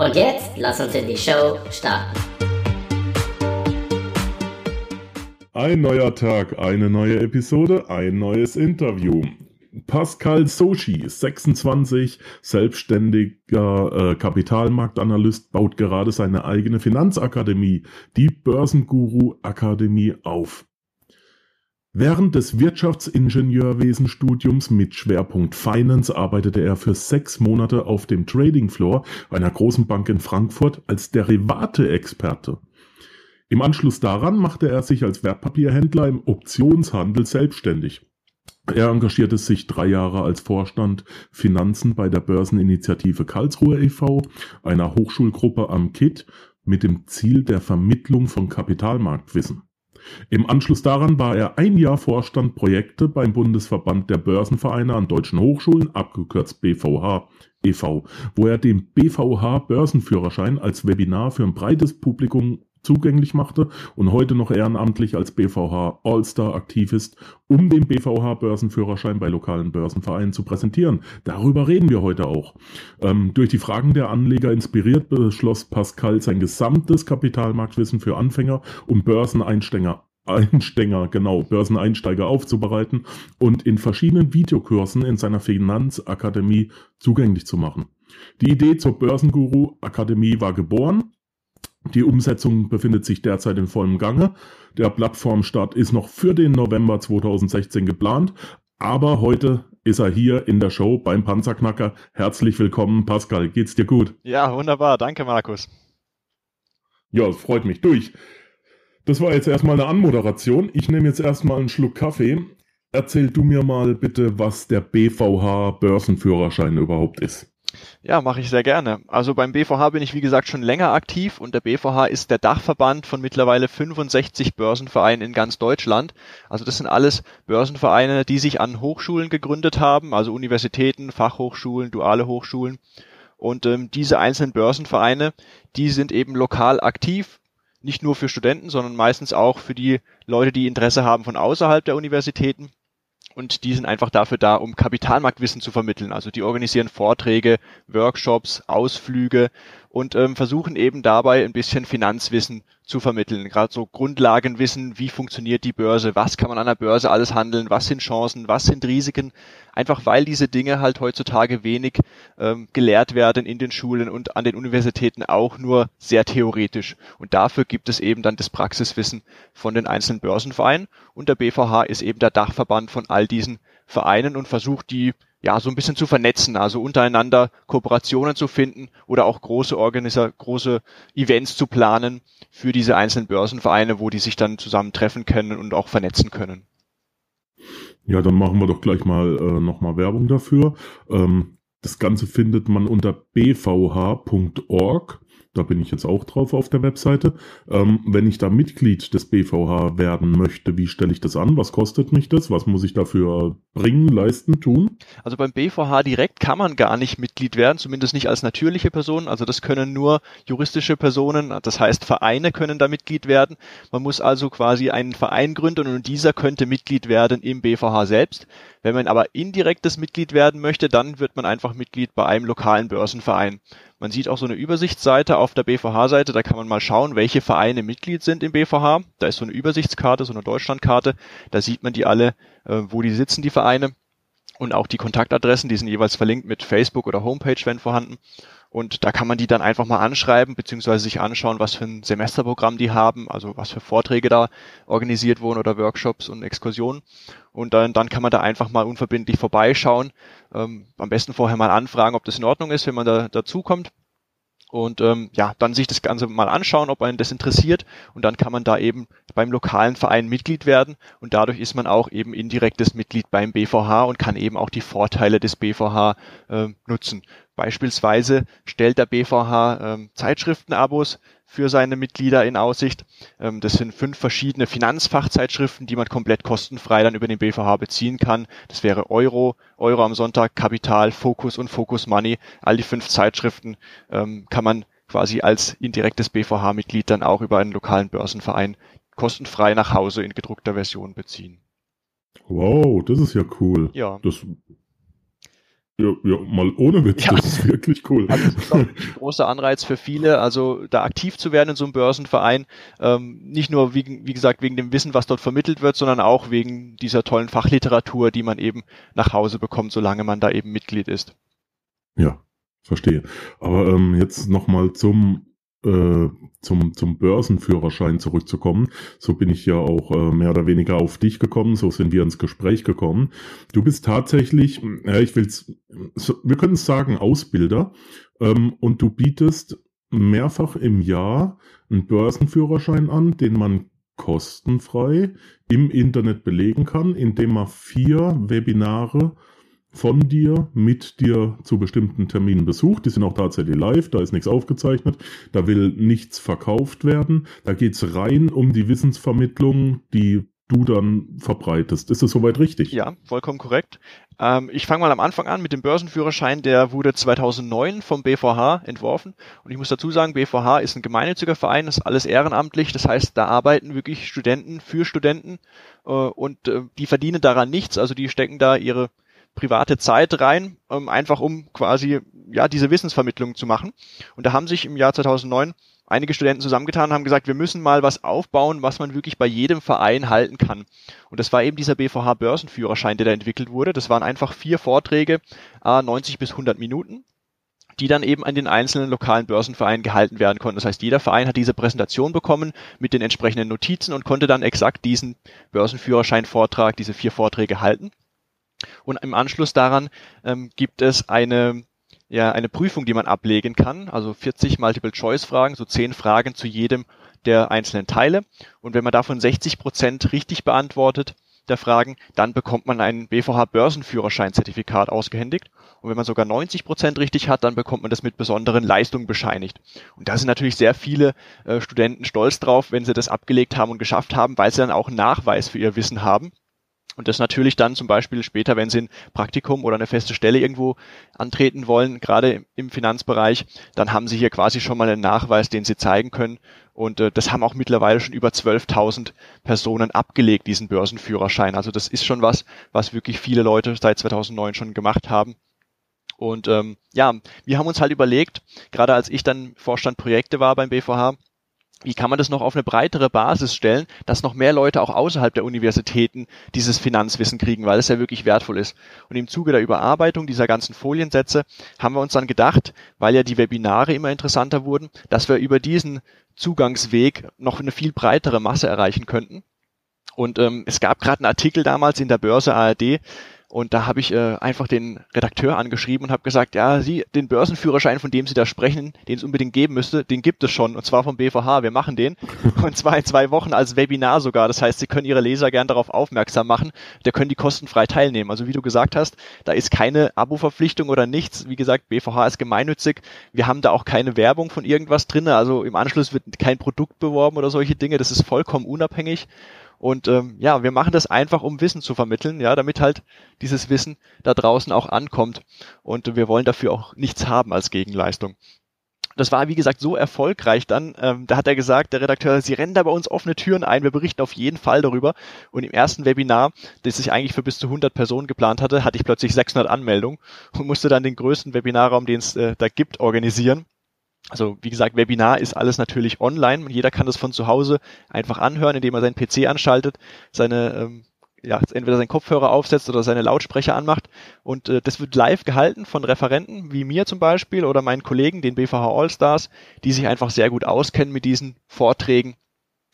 Und jetzt lass uns in die Show starten. Ein neuer Tag, eine neue Episode, ein neues Interview. Pascal Sochi, 26, selbstständiger äh, Kapitalmarktanalyst, baut gerade seine eigene Finanzakademie, die Börsenguru Akademie, auf. Während des Wirtschaftsingenieurwesenstudiums mit Schwerpunkt Finance arbeitete er für sechs Monate auf dem Trading Floor einer großen Bank in Frankfurt als Derivate-Experte. Im Anschluss daran machte er sich als Wertpapierhändler im Optionshandel selbstständig. Er engagierte sich drei Jahre als Vorstand Finanzen bei der Börseninitiative Karlsruhe e.V., einer Hochschulgruppe am KIT, mit dem Ziel der Vermittlung von Kapitalmarktwissen. Im Anschluss daran war er ein Jahr Vorstand Projekte beim Bundesverband der Börsenvereine an deutschen Hochschulen, abgekürzt BVH e.V., wo er den BVH Börsenführerschein als Webinar für ein breites Publikum zugänglich machte und heute noch ehrenamtlich als BVH All-Star aktiv ist, um den BVH Börsenführerschein bei lokalen Börsenvereinen zu präsentieren. Darüber reden wir heute auch. Ähm, durch die Fragen der Anleger inspiriert beschloss Pascal sein gesamtes Kapitalmarktwissen für Anfänger und Börseneinsteiger Einsteiger, genau, Börseneinsteiger aufzubereiten und in verschiedenen Videokursen in seiner Finanzakademie zugänglich zu machen. Die Idee zur Börsenguru Akademie war geboren die Umsetzung befindet sich derzeit in vollem Gange. Der Plattformstart ist noch für den November 2016 geplant, aber heute ist er hier in der Show beim Panzerknacker. Herzlich willkommen, Pascal. Geht's dir gut? Ja, wunderbar. Danke, Markus. Ja, es freut mich. Durch. Das war jetzt erstmal eine Anmoderation. Ich nehme jetzt erstmal einen Schluck Kaffee. Erzähl du mir mal bitte, was der BVH Börsenführerschein überhaupt ist. Ja, mache ich sehr gerne. Also beim BVH bin ich wie gesagt schon länger aktiv und der BVH ist der Dachverband von mittlerweile 65 Börsenvereinen in ganz Deutschland. Also das sind alles Börsenvereine, die sich an Hochschulen gegründet haben, also Universitäten, Fachhochschulen, duale Hochschulen. Und ähm, diese einzelnen Börsenvereine, die sind eben lokal aktiv, nicht nur für Studenten, sondern meistens auch für die Leute, die Interesse haben von außerhalb der Universitäten und die sind einfach dafür da, um Kapitalmarktwissen zu vermitteln. Also die organisieren Vorträge, Workshops, Ausflüge und ähm, versuchen eben dabei ein bisschen Finanzwissen zu vermitteln. Gerade so Grundlagenwissen, wie funktioniert die Börse, was kann man an der Börse alles handeln, was sind Chancen, was sind Risiken. Einfach weil diese Dinge halt heutzutage wenig ähm, gelehrt werden in den Schulen und an den Universitäten auch nur sehr theoretisch. Und dafür gibt es eben dann das Praxiswissen von den einzelnen Börsenvereinen. Und der BVH ist eben der Dachverband von all diesen Vereinen und versucht die ja, so ein bisschen zu vernetzen, also untereinander Kooperationen zu finden oder auch große Organisa große Events zu planen für diese einzelnen Börsenvereine, wo die sich dann zusammentreffen können und auch vernetzen können. Ja, dann machen wir doch gleich mal äh, nochmal Werbung dafür. Ähm, das Ganze findet man unter bvh.org. Da bin ich jetzt auch drauf auf der Webseite. Ähm, wenn ich da Mitglied des BVH werden möchte, wie stelle ich das an? Was kostet mich das? Was muss ich dafür bringen, leisten, tun? Also beim BVH direkt kann man gar nicht Mitglied werden, zumindest nicht als natürliche Person. Also das können nur juristische Personen, das heißt Vereine können da Mitglied werden. Man muss also quasi einen Verein gründen und dieser könnte Mitglied werden im BVH selbst. Wenn man aber indirektes Mitglied werden möchte, dann wird man einfach Mitglied bei einem lokalen Börsenverein. Man sieht auch so eine Übersichtsseite auf der BVH-Seite, da kann man mal schauen, welche Vereine Mitglied sind im BVH. Da ist so eine Übersichtskarte, so eine Deutschlandkarte, da sieht man die alle, äh, wo die sitzen, die Vereine. Und auch die Kontaktadressen, die sind jeweils verlinkt mit Facebook oder Homepage, wenn vorhanden. Und da kann man die dann einfach mal anschreiben, beziehungsweise sich anschauen, was für ein Semesterprogramm die haben, also was für Vorträge da organisiert wurden oder Workshops und Exkursionen. Und dann, dann kann man da einfach mal unverbindlich vorbeischauen. Ähm, am besten vorher mal anfragen, ob das in Ordnung ist, wenn man da dazukommt. Und ähm, ja, dann sich das Ganze mal anschauen, ob einen das interessiert. Und dann kann man da eben beim lokalen Verein Mitglied werden. Und dadurch ist man auch eben indirektes Mitglied beim BVH und kann eben auch die Vorteile des BVH äh, nutzen. Beispielsweise stellt der BVH ähm, Zeitschriftenabos für seine Mitglieder in Aussicht. Ähm, das sind fünf verschiedene Finanzfachzeitschriften, die man komplett kostenfrei dann über den BVH beziehen kann. Das wäre Euro, Euro am Sonntag, Kapital, Focus und Focus Money. All die fünf Zeitschriften ähm, kann man quasi als indirektes BVH-Mitglied dann auch über einen lokalen Börsenverein kostenfrei nach Hause in gedruckter Version beziehen. Wow, das ist ja cool. Ja. Das, ja, ja, mal ohne Witz, Ja. das ist wirklich cool. Also das ist ein großer Anreiz für viele, also da aktiv zu werden in so einem Börsenverein. Ähm, nicht nur, wie, wie gesagt, wegen dem Wissen, was dort vermittelt wird, sondern auch wegen dieser tollen Fachliteratur, die man eben nach Hause bekommt, solange man da eben Mitglied ist. Ja, verstehe. Aber ähm, jetzt nochmal zum, äh, zum, zum Börsenführerschein zurückzukommen. So bin ich ja auch äh, mehr oder weniger auf dich gekommen, so sind wir ins Gespräch gekommen. Du bist tatsächlich, ja, ich will's, wir können es sagen, Ausbilder ähm, und du bietest mehrfach im Jahr einen Börsenführerschein an, den man kostenfrei im Internet belegen kann, indem man vier Webinare von dir mit dir zu bestimmten Terminen besucht. Die sind auch tatsächlich live, da ist nichts aufgezeichnet, da will nichts verkauft werden. Da geht's rein um die Wissensvermittlung, die du dann verbreitest. Ist das soweit richtig? Ja, vollkommen korrekt. Ähm, ich fange mal am Anfang an mit dem Börsenführerschein. Der wurde 2009 vom BVH entworfen. Und ich muss dazu sagen, BVH ist ein gemeinnütziger Verein, ist alles ehrenamtlich. Das heißt, da arbeiten wirklich Studenten für Studenten äh, und äh, die verdienen daran nichts. Also die stecken da ihre private Zeit rein, ähm, einfach um quasi ja diese Wissensvermittlung zu machen. Und da haben sich im Jahr 2009 einige Studenten zusammengetan und haben gesagt, wir müssen mal was aufbauen, was man wirklich bei jedem Verein halten kann. Und das war eben dieser BVH Börsenführerschein, der da entwickelt wurde. Das waren einfach vier Vorträge, äh, 90 bis 100 Minuten die dann eben an den einzelnen lokalen Börsenvereinen gehalten werden konnten. Das heißt, jeder Verein hat diese Präsentation bekommen mit den entsprechenden Notizen und konnte dann exakt diesen Börsenführerschein-Vortrag, diese vier Vorträge halten. Und im Anschluss daran ähm, gibt es eine, ja, eine Prüfung, die man ablegen kann, also 40 Multiple-Choice-Fragen, so 10 Fragen zu jedem der einzelnen Teile. Und wenn man davon 60 Prozent richtig beantwortet, der Fragen, dann bekommt man ein BVH Börsenführerschein-Zertifikat ausgehändigt. Und wenn man sogar 90 Prozent richtig hat, dann bekommt man das mit besonderen Leistungen bescheinigt. Und da sind natürlich sehr viele äh, Studenten stolz drauf, wenn sie das abgelegt haben und geschafft haben, weil sie dann auch einen Nachweis für ihr Wissen haben. Und das natürlich dann zum Beispiel später, wenn sie ein Praktikum oder eine feste Stelle irgendwo antreten wollen, gerade im Finanzbereich, dann haben sie hier quasi schon mal einen Nachweis, den sie zeigen können. Und äh, das haben auch mittlerweile schon über 12.000 Personen abgelegt, diesen Börsenführerschein. Also das ist schon was, was wirklich viele Leute seit 2009 schon gemacht haben. Und ähm, ja, wir haben uns halt überlegt, gerade als ich dann Vorstand Projekte war beim BVH, wie kann man das noch auf eine breitere Basis stellen, dass noch mehr Leute auch außerhalb der Universitäten dieses Finanzwissen kriegen, weil es ja wirklich wertvoll ist. Und im Zuge der Überarbeitung dieser ganzen Foliensätze haben wir uns dann gedacht, weil ja die Webinare immer interessanter wurden, dass wir über diesen Zugangsweg noch eine viel breitere Masse erreichen könnten. Und ähm, es gab gerade einen Artikel damals in der Börse ARD, und da habe ich äh, einfach den Redakteur angeschrieben und habe gesagt, ja, Sie, den Börsenführerschein, von dem Sie da sprechen, den es unbedingt geben müsste, den gibt es schon. Und zwar vom BVH. Wir machen den. Und zwar in zwei Wochen als Webinar sogar. Das heißt, Sie können Ihre Leser gern darauf aufmerksam machen. Da können die kostenfrei teilnehmen. Also wie du gesagt hast, da ist keine Abo-Verpflichtung oder nichts. Wie gesagt, BVH ist gemeinnützig. Wir haben da auch keine Werbung von irgendwas drin. Also im Anschluss wird kein Produkt beworben oder solche Dinge. Das ist vollkommen unabhängig. Und ähm, ja, wir machen das einfach, um Wissen zu vermitteln, ja, damit halt dieses Wissen da draußen auch ankommt. Und wir wollen dafür auch nichts haben als Gegenleistung. Das war, wie gesagt, so erfolgreich dann. Ähm, da hat er gesagt, der Redakteur, Sie rennen da bei uns offene Türen ein, wir berichten auf jeden Fall darüber. Und im ersten Webinar, das ich eigentlich für bis zu 100 Personen geplant hatte, hatte ich plötzlich 600 Anmeldungen und musste dann den größten Webinarraum, den es äh, da gibt, organisieren. Also wie gesagt, Webinar ist alles natürlich online. Jeder kann das von zu Hause einfach anhören, indem er seinen PC anschaltet, seine ähm, ja, entweder seinen Kopfhörer aufsetzt oder seine Lautsprecher anmacht. Und äh, das wird live gehalten von Referenten wie mir zum Beispiel oder meinen Kollegen, den BVH Allstars, die sich einfach sehr gut auskennen mit diesen Vorträgen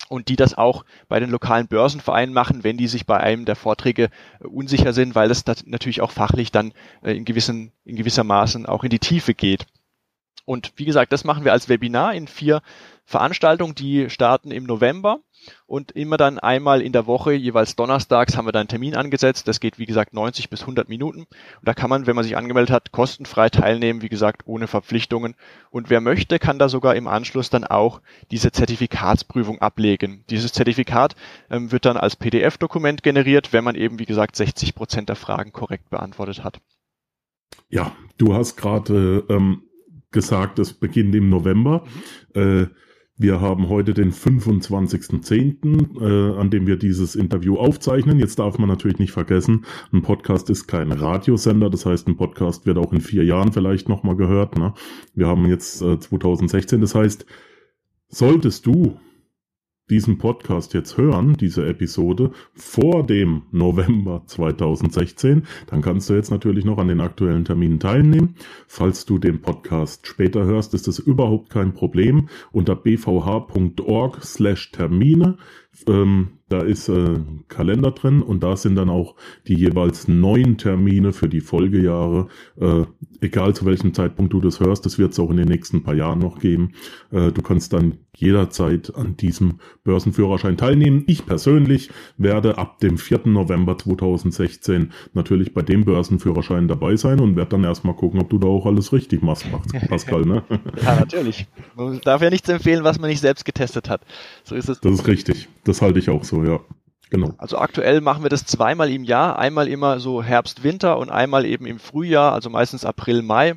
und die das auch bei den lokalen Börsenvereinen machen, wenn die sich bei einem der Vorträge äh, unsicher sind, weil das natürlich auch fachlich dann äh, in gewissen, in gewisser Maßen auch in die Tiefe geht. Und wie gesagt, das machen wir als Webinar in vier Veranstaltungen, die starten im November und immer dann einmal in der Woche, jeweils donnerstags, haben wir da einen Termin angesetzt. Das geht, wie gesagt, 90 bis 100 Minuten. Und da kann man, wenn man sich angemeldet hat, kostenfrei teilnehmen, wie gesagt, ohne Verpflichtungen. Und wer möchte, kann da sogar im Anschluss dann auch diese Zertifikatsprüfung ablegen. Dieses Zertifikat ähm, wird dann als PDF-Dokument generiert, wenn man eben, wie gesagt, 60 Prozent der Fragen korrekt beantwortet hat. Ja, du hast gerade ähm, gesagt, es beginnt im November. Mhm. Äh, wir haben heute den 25.10., äh, an dem wir dieses Interview aufzeichnen. Jetzt darf man natürlich nicht vergessen, ein Podcast ist kein Radiosender, das heißt, ein Podcast wird auch in vier Jahren vielleicht nochmal gehört. Ne? Wir haben jetzt äh, 2016, das heißt, solltest du diesen Podcast jetzt hören, diese Episode, vor dem November 2016, dann kannst du jetzt natürlich noch an den aktuellen Terminen teilnehmen. Falls du den Podcast später hörst, ist das überhaupt kein Problem. Unter bvh.org slash Termine ähm, da ist äh, Kalender drin und da sind dann auch die jeweils neuen Termine für die Folgejahre. Äh, egal zu welchem Zeitpunkt du das hörst, das wird es auch in den nächsten paar Jahren noch geben. Äh, du kannst dann jederzeit an diesem Börsenführerschein teilnehmen. Ich persönlich werde ab dem 4. November 2016 natürlich bei dem Börsenführerschein dabei sein und werde dann erstmal gucken, ob du da auch alles richtig machst, Pascal. Ne? ja, natürlich. Man darf ja nichts empfehlen, was man nicht selbst getestet hat. So ist es. Das ist richtig. Das halte ich auch so, ja. Genau. Also aktuell machen wir das zweimal im Jahr, einmal immer so Herbst, Winter und einmal eben im Frühjahr, also meistens April, Mai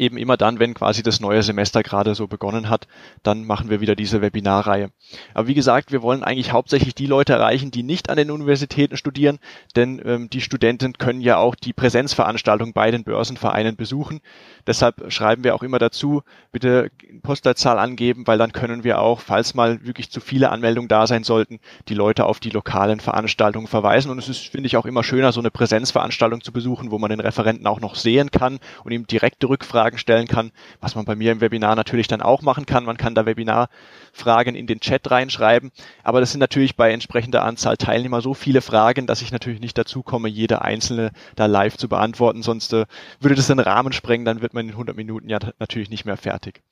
eben immer dann, wenn quasi das neue Semester gerade so begonnen hat, dann machen wir wieder diese Webinarreihe. Aber wie gesagt, wir wollen eigentlich hauptsächlich die Leute erreichen, die nicht an den Universitäten studieren, denn ähm, die Studenten können ja auch die Präsenzveranstaltung bei den Börsenvereinen besuchen. Deshalb schreiben wir auch immer dazu, bitte Postleitzahl angeben, weil dann können wir auch, falls mal wirklich zu viele Anmeldungen da sein sollten, die Leute auf die lokalen Veranstaltungen verweisen. Und es ist, finde ich, auch immer schöner, so eine Präsenzveranstaltung zu besuchen, wo man den Referenten auch noch sehen kann und ihm direkte Rückfragen stellen kann, was man bei mir im Webinar natürlich dann auch machen kann. Man kann da Webinarfragen in den Chat reinschreiben, aber das sind natürlich bei entsprechender Anzahl Teilnehmer so viele Fragen, dass ich natürlich nicht dazu komme, jede einzelne da live zu beantworten, sonst äh, würde das den Rahmen sprengen, dann wird man in 100 Minuten ja natürlich nicht mehr fertig.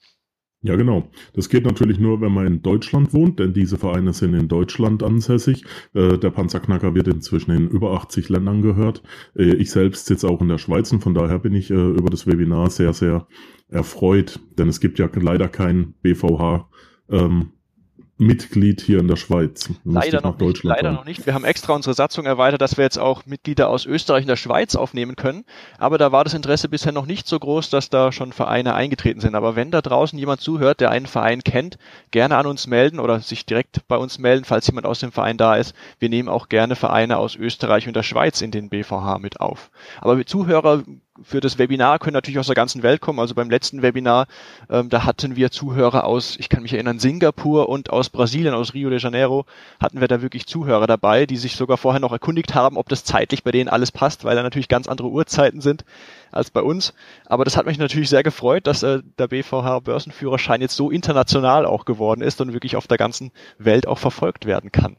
Ja, genau. Das geht natürlich nur, wenn man in Deutschland wohnt, denn diese Vereine sind in Deutschland ansässig. Äh, der Panzerknacker wird inzwischen in über 80 Ländern gehört. Äh, ich selbst sitze auch in der Schweiz und von daher bin ich äh, über das Webinar sehr, sehr erfreut, denn es gibt ja leider kein BVH ähm, Mitglied hier in der Schweiz. Leider, noch nicht, leider noch nicht. Wir haben extra unsere Satzung erweitert, dass wir jetzt auch Mitglieder aus Österreich und der Schweiz aufnehmen können. Aber da war das Interesse bisher noch nicht so groß, dass da schon Vereine eingetreten sind. Aber wenn da draußen jemand zuhört, der einen Verein kennt, gerne an uns melden oder sich direkt bei uns melden, falls jemand aus dem Verein da ist. Wir nehmen auch gerne Vereine aus Österreich und der Schweiz in den BVH mit auf. Aber Zuhörer für das Webinar können natürlich aus der ganzen Welt kommen. Also beim letzten Webinar, ähm, da hatten wir Zuhörer aus, ich kann mich erinnern, Singapur und aus Brasilien, aus Rio de Janeiro, hatten wir da wirklich Zuhörer dabei, die sich sogar vorher noch erkundigt haben, ob das zeitlich bei denen alles passt, weil da natürlich ganz andere Uhrzeiten sind als bei uns. Aber das hat mich natürlich sehr gefreut, dass äh, der BVH Börsenführerschein jetzt so international auch geworden ist und wirklich auf der ganzen Welt auch verfolgt werden kann.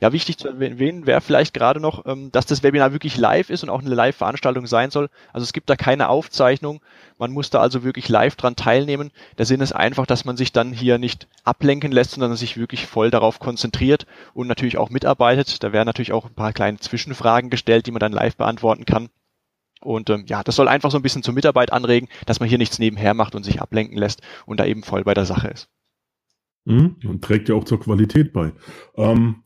Ja, wichtig zu erwähnen wäre vielleicht gerade noch, ähm, dass das Webinar wirklich live ist und auch eine Live-Veranstaltung sein soll. Also es gibt da keine Aufzeichnung. Man muss da also wirklich live dran teilnehmen. Der Sinn ist einfach, dass man sich dann hier nicht ablenken lässt, sondern sich wirklich voll darauf konzentriert und natürlich auch mitarbeitet. Da werden natürlich auch ein paar kleine Zwischenfragen gestellt, die man dann live beantworten kann. Und ähm, ja, das soll einfach so ein bisschen zur Mitarbeit anregen, dass man hier nichts nebenher macht und sich ablenken lässt und da eben voll bei der Sache ist. Mhm, und trägt ja auch zur Qualität bei. Ähm,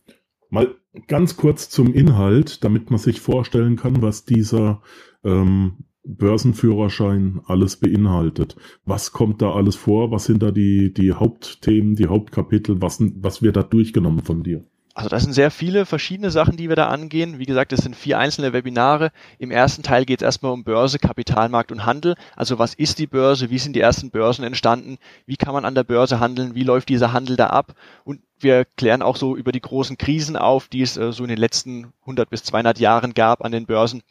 Mal ganz kurz zum Inhalt, damit man sich vorstellen kann, was dieser ähm, Börsenführerschein alles beinhaltet. Was kommt da alles vor? Was sind da die, die Hauptthemen, die Hauptkapitel? Was, was wird da durchgenommen von dir? Also das sind sehr viele verschiedene Sachen, die wir da angehen. Wie gesagt, es sind vier einzelne Webinare. Im ersten Teil geht es erstmal um Börse, Kapitalmarkt und Handel. Also was ist die Börse? Wie sind die ersten Börsen entstanden? Wie kann man an der Börse handeln? Wie läuft dieser Handel da ab? Und wir klären auch so über die großen Krisen auf, die es äh, so in den letzten 100 bis 200 Jahren gab an den Börsen.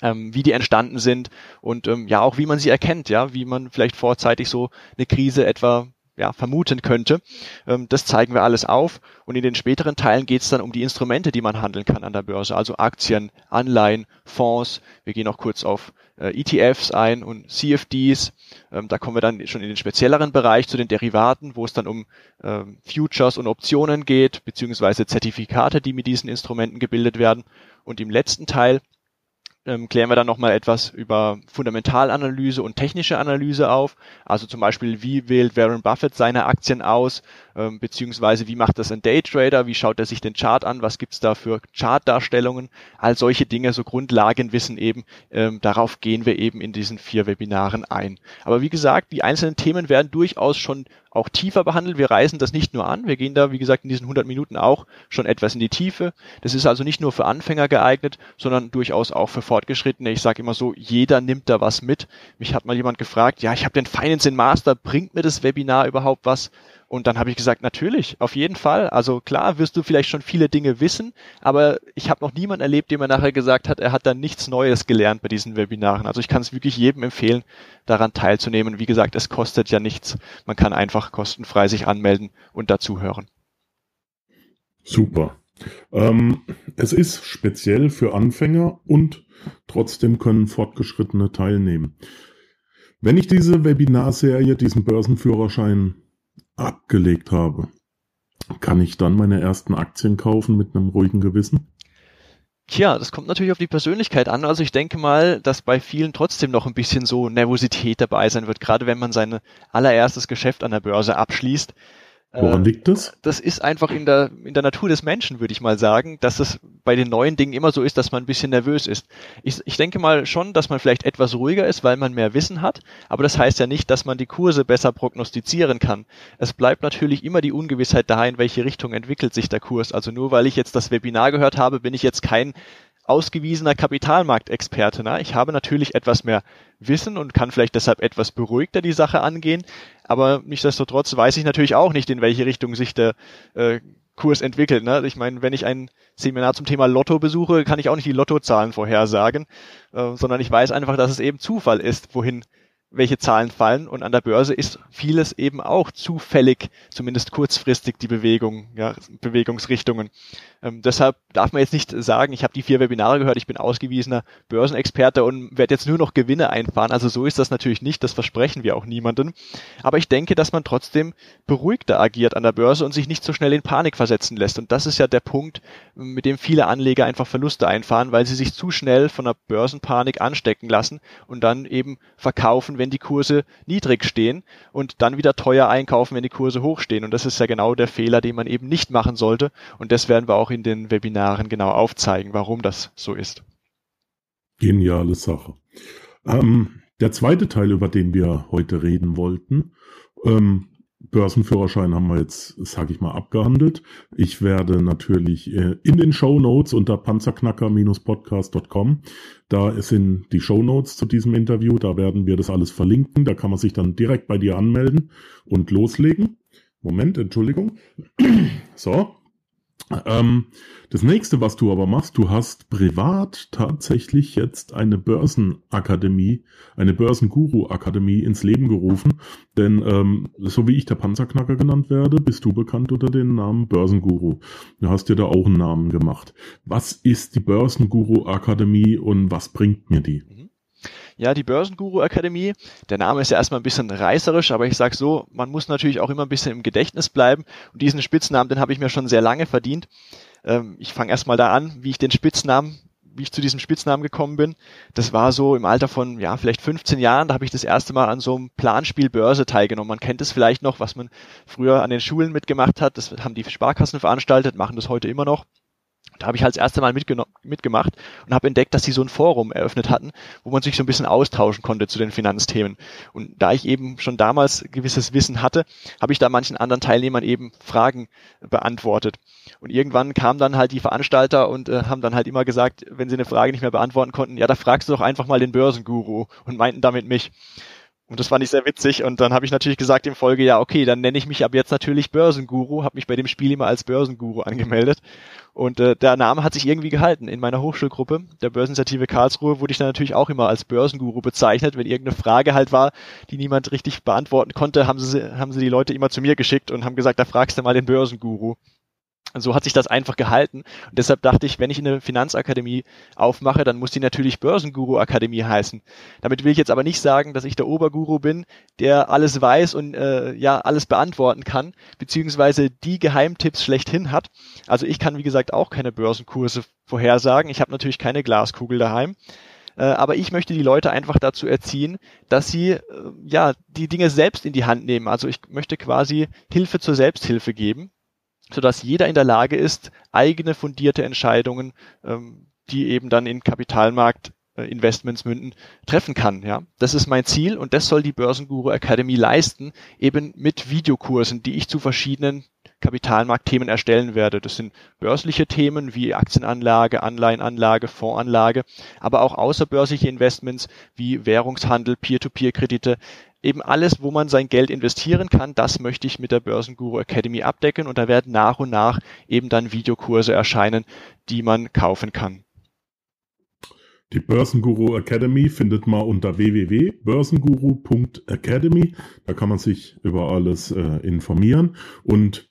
Ähm, wie die entstanden sind und ähm, ja auch wie man sie erkennt, ja, wie man vielleicht vorzeitig so eine Krise etwa ja, vermuten könnte. Ähm, das zeigen wir alles auf und in den späteren Teilen geht es dann um die Instrumente, die man handeln kann an der Börse, also Aktien, Anleihen, Fonds. Wir gehen auch kurz auf äh, ETFs ein und CFDs. Ähm, da kommen wir dann schon in den spezielleren Bereich zu den Derivaten, wo es dann um ähm, Futures und Optionen geht, beziehungsweise Zertifikate, die mit diesen Instrumenten gebildet werden. Und im letzten Teil ähm, klären wir dann nochmal etwas über Fundamentalanalyse und technische Analyse auf. Also zum Beispiel, wie wählt Warren Buffett seine Aktien aus, ähm, beziehungsweise wie macht das ein Daytrader, wie schaut er sich den Chart an, was gibt's da für Chartdarstellungen, all solche Dinge, so Grundlagenwissen eben, ähm, darauf gehen wir eben in diesen vier Webinaren ein. Aber wie gesagt, die einzelnen Themen werden durchaus schon auch tiefer behandelt. Wir reisen das nicht nur an, wir gehen da, wie gesagt, in diesen 100 Minuten auch schon etwas in die Tiefe. Das ist also nicht nur für Anfänger geeignet, sondern durchaus auch für Fortgeschrittene. Ich sage immer so, jeder nimmt da was mit. Mich hat mal jemand gefragt, ja, ich habe den Finance in Master, bringt mir das Webinar überhaupt was? Und dann habe ich gesagt, natürlich, auf jeden Fall. Also klar, wirst du vielleicht schon viele Dinge wissen, aber ich habe noch niemanden erlebt, dem er nachher gesagt hat, er hat da nichts Neues gelernt bei diesen Webinaren. Also ich kann es wirklich jedem empfehlen, daran teilzunehmen. Wie gesagt, es kostet ja nichts. Man kann einfach kostenfrei sich anmelden und dazuhören. Super. Ähm, es ist speziell für Anfänger und trotzdem können Fortgeschrittene teilnehmen. Wenn ich diese Webinarserie, diesen Börsenführerschein abgelegt habe, kann ich dann meine ersten Aktien kaufen mit einem ruhigen Gewissen? Tja, das kommt natürlich auf die Persönlichkeit an. Also ich denke mal, dass bei vielen trotzdem noch ein bisschen so Nervosität dabei sein wird, gerade wenn man sein allererstes Geschäft an der Börse abschließt. Woran äh, liegt das? Das ist einfach in der, in der Natur des Menschen, würde ich mal sagen, dass es bei den neuen Dingen immer so ist, dass man ein bisschen nervös ist. Ich, ich denke mal schon, dass man vielleicht etwas ruhiger ist, weil man mehr Wissen hat, aber das heißt ja nicht, dass man die Kurse besser prognostizieren kann. Es bleibt natürlich immer die Ungewissheit da, in welche Richtung entwickelt sich der Kurs. Also nur weil ich jetzt das Webinar gehört habe, bin ich jetzt kein ausgewiesener Kapitalmarktexperte. Ne? Ich habe natürlich etwas mehr Wissen und kann vielleicht deshalb etwas beruhigter die Sache angehen, aber nichtsdestotrotz weiß ich natürlich auch nicht, in welche Richtung sich der äh, Kurs entwickelt. Ne? Ich meine, wenn ich ein Seminar zum Thema Lotto besuche, kann ich auch nicht die Lottozahlen vorhersagen, äh, sondern ich weiß einfach, dass es eben Zufall ist, wohin welche Zahlen fallen und an der Börse ist vieles eben auch zufällig, zumindest kurzfristig die Bewegung, ja, Bewegungsrichtungen. Ähm, deshalb darf man jetzt nicht sagen, ich habe die vier Webinare gehört, ich bin ausgewiesener Börsenexperte und werde jetzt nur noch Gewinne einfahren. Also so ist das natürlich nicht, das versprechen wir auch niemandem. Aber ich denke, dass man trotzdem beruhigter agiert an der Börse und sich nicht so schnell in Panik versetzen lässt. Und das ist ja der Punkt, mit dem viele Anleger einfach Verluste einfahren, weil sie sich zu schnell von der Börsenpanik anstecken lassen und dann eben verkaufen, wenn die Kurse niedrig stehen und dann wieder teuer einkaufen, wenn die Kurse hoch stehen. Und das ist ja genau der Fehler, den man eben nicht machen sollte. Und das werden wir auch in den Webinaren genau aufzeigen, warum das so ist. Geniale Sache. Ähm, der zweite Teil, über den wir heute reden wollten, ähm, Börsenführerschein haben wir jetzt, sage ich mal, abgehandelt. Ich werde natürlich äh, in den Show Notes unter panzerknacker-podcast.com, da sind die Show Notes zu diesem Interview, da werden wir das alles verlinken, da kann man sich dann direkt bei dir anmelden und loslegen. Moment, Entschuldigung. So, ähm, das nächste, was du aber machst, du hast privat tatsächlich jetzt eine Börsenakademie, eine Börsenguru-Akademie ins Leben gerufen. Denn ähm, so wie ich der Panzerknacker genannt werde, bist du bekannt unter dem Namen Börsenguru. Du hast dir da auch einen Namen gemacht. Was ist die Börsenguru-Akademie und was bringt mir die? Mhm. Ja, die Börsenguru Akademie, der Name ist ja erstmal ein bisschen reißerisch, aber ich sag so, man muss natürlich auch immer ein bisschen im Gedächtnis bleiben. Und diesen Spitznamen, den habe ich mir schon sehr lange verdient. Ähm, ich fange erstmal da an, wie ich den Spitznamen wie ich zu diesem Spitznamen gekommen bin. Das war so im Alter von, ja, vielleicht 15 Jahren, da habe ich das erste Mal an so einem Planspiel Börse teilgenommen. Man kennt es vielleicht noch, was man früher an den Schulen mitgemacht hat. Das haben die Sparkassen veranstaltet, machen das heute immer noch. Da habe ich halt das erste Mal mitgemacht und habe entdeckt, dass sie so ein Forum eröffnet hatten, wo man sich so ein bisschen austauschen konnte zu den Finanzthemen. Und da ich eben schon damals gewisses Wissen hatte, habe ich da manchen anderen Teilnehmern eben Fragen beantwortet. Und irgendwann kamen dann halt die Veranstalter und äh, haben dann halt immer gesagt, wenn sie eine Frage nicht mehr beantworten konnten, ja, da fragst du doch einfach mal den Börsenguru und meinten damit mich. Und das fand ich sehr witzig. Und dann habe ich natürlich gesagt im Folge, ja, okay, dann nenne ich mich ab jetzt natürlich Börsenguru, habe mich bei dem Spiel immer als Börsenguru angemeldet. Und äh, der Name hat sich irgendwie gehalten. In meiner Hochschulgruppe, der Börseninitiative Karlsruhe, wurde ich dann natürlich auch immer als Börsenguru bezeichnet. Wenn irgendeine Frage halt war, die niemand richtig beantworten konnte, haben sie, haben sie die Leute immer zu mir geschickt und haben gesagt, da fragst du mal den Börsenguru. So hat sich das einfach gehalten. Und deshalb dachte ich, wenn ich eine Finanzakademie aufmache, dann muss die natürlich Börsenguru Akademie heißen. Damit will ich jetzt aber nicht sagen, dass ich der Oberguru bin, der alles weiß und äh, ja alles beantworten kann, beziehungsweise die Geheimtipps schlechthin hat. Also ich kann wie gesagt auch keine Börsenkurse vorhersagen. Ich habe natürlich keine Glaskugel daheim äh, aber ich möchte die Leute einfach dazu erziehen, dass sie äh, ja die Dinge selbst in die Hand nehmen. Also ich möchte quasi Hilfe zur Selbsthilfe geben sodass jeder in der Lage ist, eigene fundierte Entscheidungen, ähm, die eben dann in Kapitalmarkt äh, Investments münden, treffen kann. Ja, das ist mein Ziel und das soll die Börsenguru Academy leisten, eben mit Videokursen, die ich zu verschiedenen Kapitalmarktthemen erstellen werde. Das sind börsliche Themen wie Aktienanlage, Anleihenanlage, Fondsanlage, aber auch außerbörsliche Investments wie Währungshandel, Peer-to-Peer-Kredite, eben alles, wo man sein Geld investieren kann, das möchte ich mit der Börsenguru Academy abdecken und da werden nach und nach eben dann Videokurse erscheinen, die man kaufen kann. Die Börsenguru Academy findet man unter www.börsenguru.academy. Da kann man sich über alles äh, informieren. Und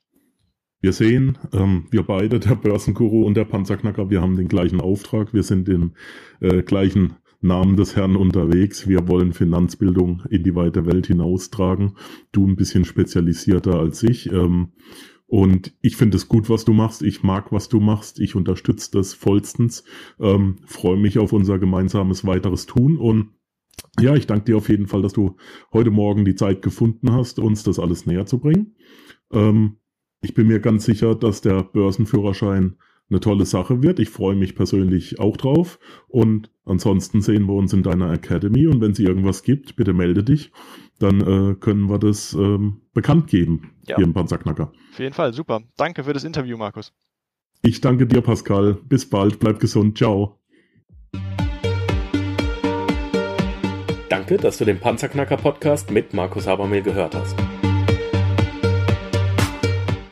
wir sehen, ähm, wir beide, der Börsenguru und der Panzerknacker, wir haben den gleichen Auftrag. Wir sind im äh, gleichen Namen des Herrn unterwegs. Wir wollen Finanzbildung in die weite Welt hinaustragen. Du ein bisschen spezialisierter als ich. Ähm, und ich finde es gut, was du machst. Ich mag, was du machst. Ich unterstütze das vollstens. Ähm, Freue mich auf unser gemeinsames weiteres Tun. Und ja, ich danke dir auf jeden Fall, dass du heute Morgen die Zeit gefunden hast, uns das alles näher zu bringen. Ähm, ich bin mir ganz sicher, dass der Börsenführerschein eine tolle Sache wird. Ich freue mich persönlich auch drauf. Und ansonsten sehen wir uns in deiner Academy. Und wenn es irgendwas gibt, bitte melde dich. Dann äh, können wir das ähm, bekannt geben ja. hier im Panzerknacker. Auf jeden Fall, super. Danke für das Interview, Markus. Ich danke dir, Pascal. Bis bald. Bleib gesund. Ciao. Danke, dass du den Panzerknacker Podcast mit Markus Habermehl gehört hast.